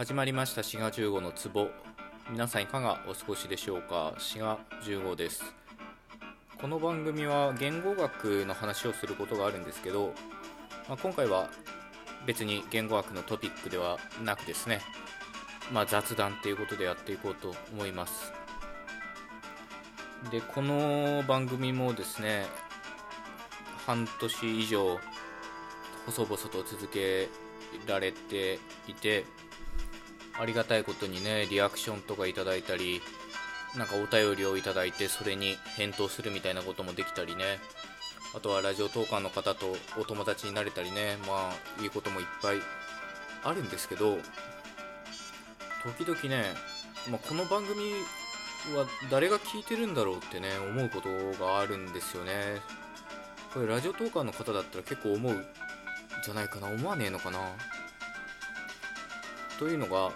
始まりました滋賀15の壺。皆さんいかがお過ごしでしょうか？滋賀15です。この番組は言語学の話をすることがあるんですけど、まあ、今回は別に言語学のトピックではなくですね、まあ、雑談っていうことでやっていこうと思います。でこの番組もですね半年以上細々と続けられていてありがたいことにねリアクションとかいただいたりなんかお便りをいただいてそれに返答するみたいなこともできたりね。あとはラジオトーカーの方とお友達になれたりね。まあいいこともいっぱいあるんですけど時々ね、まあ、この番組は誰が聞いてるんだろうってね思うことがあるんですよね。これラジオトーカーの方だったら結構思うじゃないかな。思わねえのかな。というのが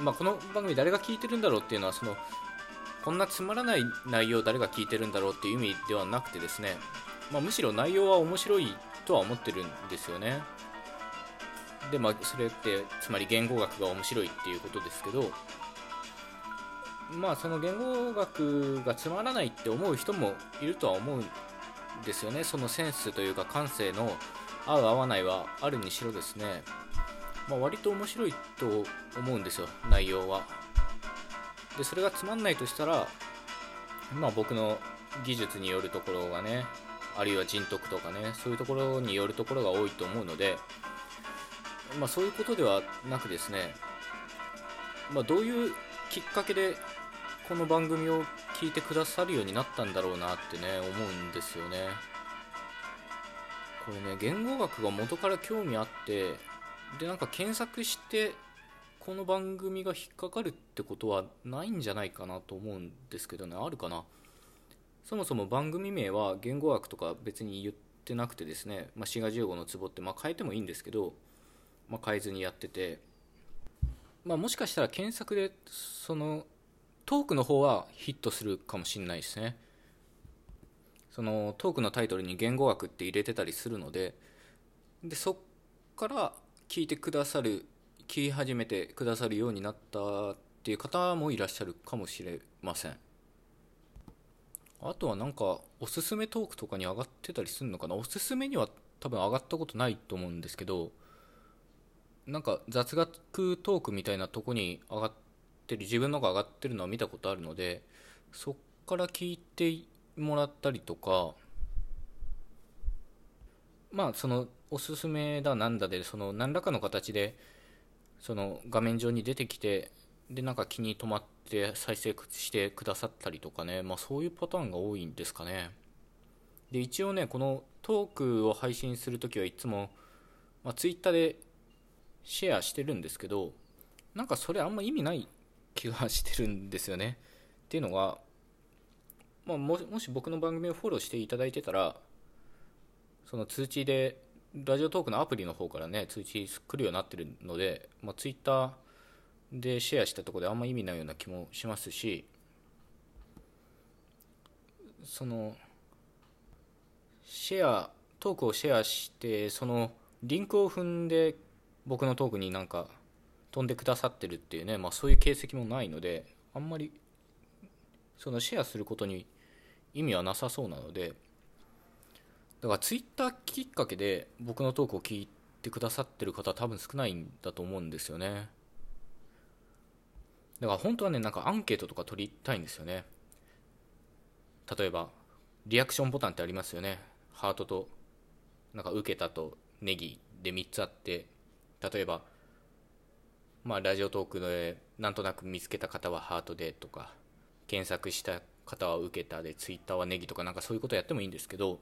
まあ、この番組誰が聞いてるんだろうっていうのはそのこんなつまらない内容誰が聞いてるんだろうっていう意味ではなくてですね、まあ、むしろ内容は面白いとは思ってるんですよね。でまあそれってつまり言語学が面白いっていうことですけどまあその言語学がつまらないって思う人もいるとは思うんですよね。そのセンスというか感性の合う合わないはあるにしろですね。まあ、割と面白いと思うんですよ内容は。でそれがつまんないとしたらまあ僕の技術によるところがねあるいは人徳とかねそういうところによるところが多いと思うのでまあそういうことではなくですねまあどういうきっかけでこの番組を聞いてくださるようになったんだろうなってね思うんですよね。これね言語学が元から興味あってでなんか検索してこの番組が引っかかるってことはないんじゃないかなと思うんですけどね。あるかな？そもそも番組名は言語学とか別に言ってなくてですね、まあ、滋賀15の壺ってまあ変えてもいいんですけど、まあ、変えずにやってて、まあ、もしかしたら検索でそのトークの方はヒットするかもしれないですね。そのトークのタイトルに言語学って入れてたりするので。でそっから聞いてくださる聞き始めてくださるようになったっていう方もいらっしゃるかもしれません。あとはなんかおすすめトークとかに上がってたりするのかな？おすすめには多分上がったことないと思うんですけどなんか雑学トークみたいなとこに上がってる自分のが上がってるのは見たことあるのでそっから聞いてもらったりとかまあそのおすすめだなんだでその何らかの形でその画面上に出てきてでなんか気に留まって再生してくださったりとかね、まあ、そういうパターンが多いんですかね。で一応ねこのトークを配信するときはいつも、まあ、Twitter でシェアしてるんですけどなんかそれあんま意味ない気がしてるんですよね。っていうのが、まあ、もし僕の番組をフォローしていただいてたらその通知でラジオトークのアプリの方からね通知来るようになってるので、まあ、ツイッターでシェアしたところであんま意味ないような気もしますしそのシェアトークをシェアしてそのリンクを踏んで僕のトークになんか飛んでくださってるっていうね、まあ、そういう形跡もないのであんまりそのシェアすることに意味はなさそうなのでだからツイッターきっかけで僕のトークを聞いてくださってる方は多分少ないんだと思うんですよね。だから本当はねなんかアンケートとか取りたいんですよね。例えばリアクションボタンってありますよね。ハートとなんか受けたとネギで3つあって。例えばまあラジオトークでなんとなく見つけた方はハートでとか検索した方は受けたでツイッターはネギとかなんかそういうことやってもいいんですけど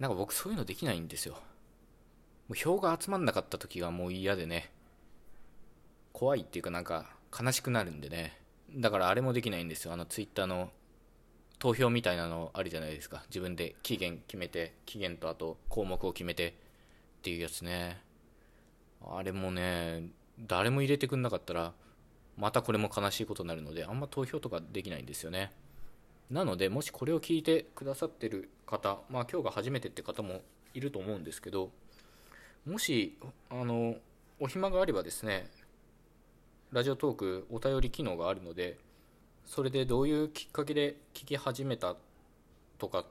なんか僕そういうのできないんですよ。もう票が集まんなかった時がもう嫌でね、怖いっていうかなんか悲しくなるんでね。だからあれもできないんですよ。あのツイッターの投票みたいなのあるじゃないですか。自分で期限決めて、期限とあと項目を決めてっていうやつね。あれもね、誰も入れてくんなかったら、またこれも悲しいことになるので、あんま投票とかできないんですよね。なのでもしこれを聞いてくださってる方まあ今日が初めてって方もいると思うんですけどもしあのお暇があればですねラジオトークお便り機能があるのでそれでどういうきっかけで聞き始めたとかっ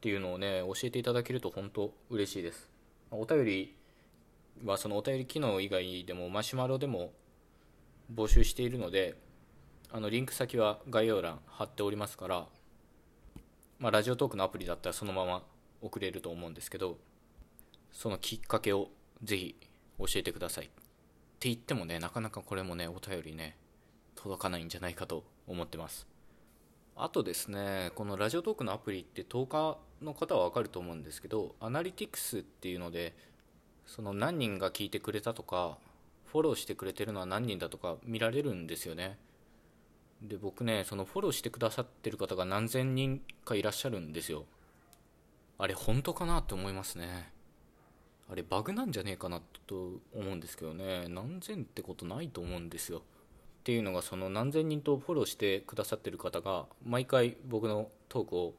ていうのをね教えていただけると本当嬉しいです。お便りはそのお便り機能以外でもマシュマロでも募集しているのであのリンク先は概要欄貼っておりますから、まあ、ラジオトークのアプリだったらそのまま送れると思うんですけどそのきっかけをぜひ教えてください。って言ってもねなかなかこれもねお便りね届かないんじゃないかと思ってます。あとですねこのラジオトークのアプリって10日の方は分かると思うんですけどアナリティクスっていうのでその何人が聞いてくれたとかフォローしてくれてるのは何人だとか見られるんですよね。で僕ねそのフォローしてくださってる方が何千人かいらっしゃるんですよ。あれ本当かなって思いますね。あれバグなんじゃねえかなと思うんですけどね。何千ってことないと思うんですよ。っていうのがその何千人とフォローしてくださってる方が毎回僕のトークを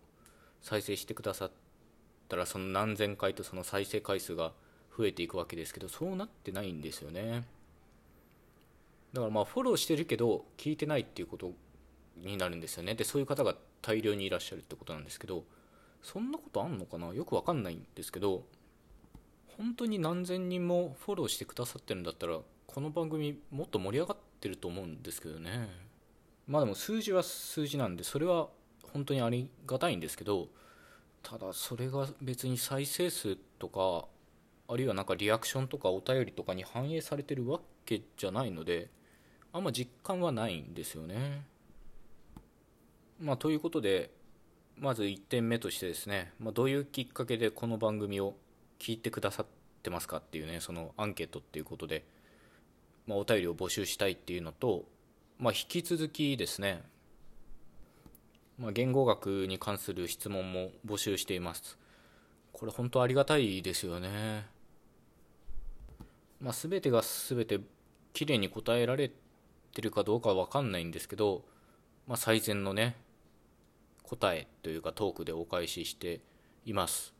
再生してくださったらその何千回とその再生回数が増えていくわけですけどそうなってないんですよね。だからまあフォローしてるけど聞いてないっていうことになるんですよね。でそういう方が大量にいらっしゃるってことなんですけどそんなことあんのかな？よくわかんないんですけど本当に何千人もフォローしてくださってるんだったらこの番組もっと盛り上がってると思うんですけどね。まあでも数字は数字なんでそれは本当にありがたいんですけどただそれが別に再生数とかあるいはなんかリアクションとかお便りとかに反映されてるわけじゃないのであんま実感はないんですよね。まあ、ということでまず1点目としてですね、まあ、どういうきっかけでこの番組を聞いてくださってますかっていうねそのアンケートっていうことで、まあ、お便りを募集したいっていうのと、まあ、引き続きですね、まあ、言語学に関する質問も募集していますこれ本当ありがたいですよね、まあ、全てが全てきれいに答えられてるかどうかは分かんないんですけど、まあ、最善のね答えというかトークでお返ししています。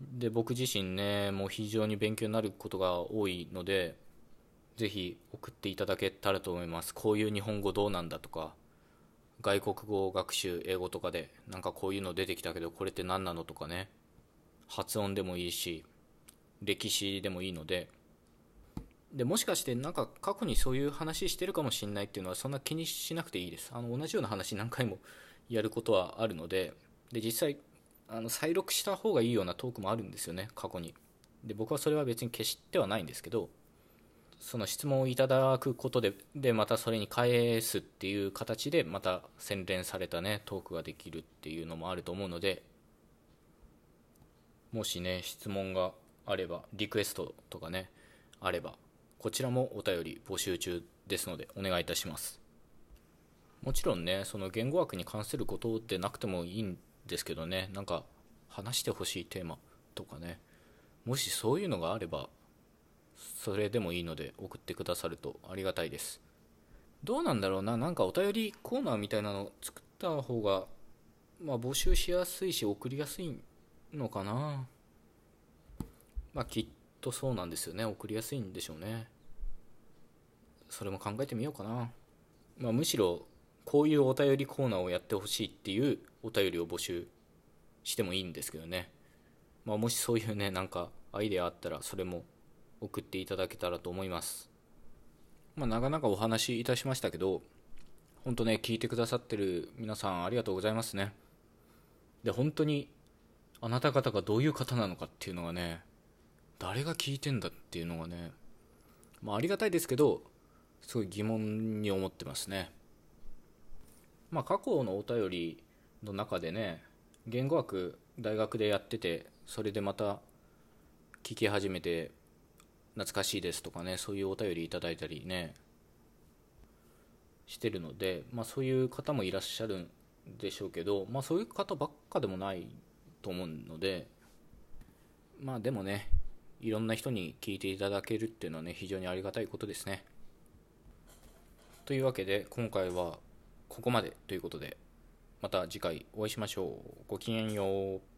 で僕自身ねもう非常に勉強になることが多いのでぜひ送っていただけたらと思います。こういう日本語どうなんだとか外国語学習英語とかでなんかこういうの出てきたけどこれって何なのとかね発音でもいいし歴史でもいいのででもしかしてなんか過去にそういう話してるかもしれないっていうのはそんな気にしなくていいです。あの同じような話何回もやることはあるので。で実際あの再録した方がいいようなトークもあるんですよね。過去に。で僕はそれは別に消してはないんですけどその質問をいただくことででまたそれに返すっていう形でまた洗練されたねトークができるっていうのもあると思うのでもしね質問があればリクエストとかねあればこちらもお便り募集中ですのでお願いいたします。もちろんねその言語学に関することでなくてもいいんですけどねなんか話してほしいテーマとかねもしそういうのがあればそれでもいいので送ってくださるとありがたいです。どうなんだろうななんかお便りコーナーみたいなの作った方がまあ募集しやすいし送りやすいのかな。まあきっとそうなんですよね。送りやすいんでしょうね。それも考えてみようかな、まあ、むしろこういうお便りコーナーをやってほしいっていうお便りを募集してもいいんですけどね、まあ、もしそういうねなんかアイデアあったらそれも送っていただけたらと思います。まあなかなかお話しいたしましたけど本当ね聞いてくださってる皆さんありがとうございますね。で本当にあなた方がどういう方なのかっていうのがね誰が聞いてんだっていうのがねまあありがたいですけどすごい疑問に思ってますね。まあ過去のお便りの中でね言語学大学でやっててそれでまた聞き始めて懐かしいですとかねそういうお便りいただいたりねしてるので、まあ、そういう方もいらっしゃるんでしょうけど、まあ、そういう方ばっかでもないと思うのでまあでもねいろんな人に聞いていただけるっていうのはね非常にありがたいことですね。というわけで今回はここまでということでまた次回お会いしましょう。ごきげんよう。